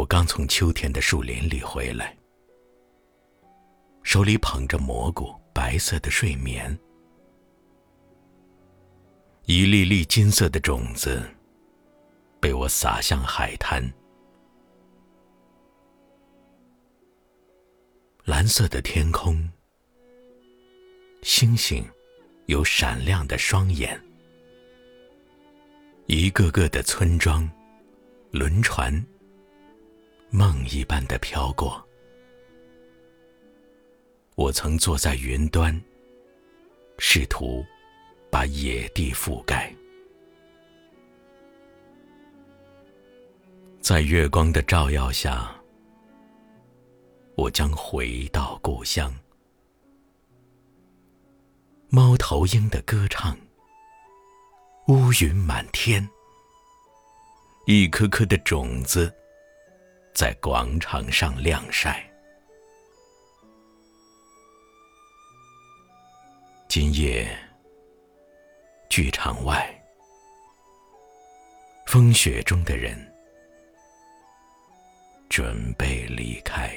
我刚从秋天的树林里回来，手里捧着蘑菇，白色的睡眠，一粒粒金色的种子被我撒向海滩，蓝色的天空，星星有闪亮的双眼，一个个的村庄，轮船。梦一般的飘过，我曾坐在云端，试图把野地覆盖，在月光的照耀下，我将回到故乡。猫头鹰的歌唱，乌云满天，一颗颗的种子。在广场上晾晒。今夜，剧场外，风雪中的人准备离开。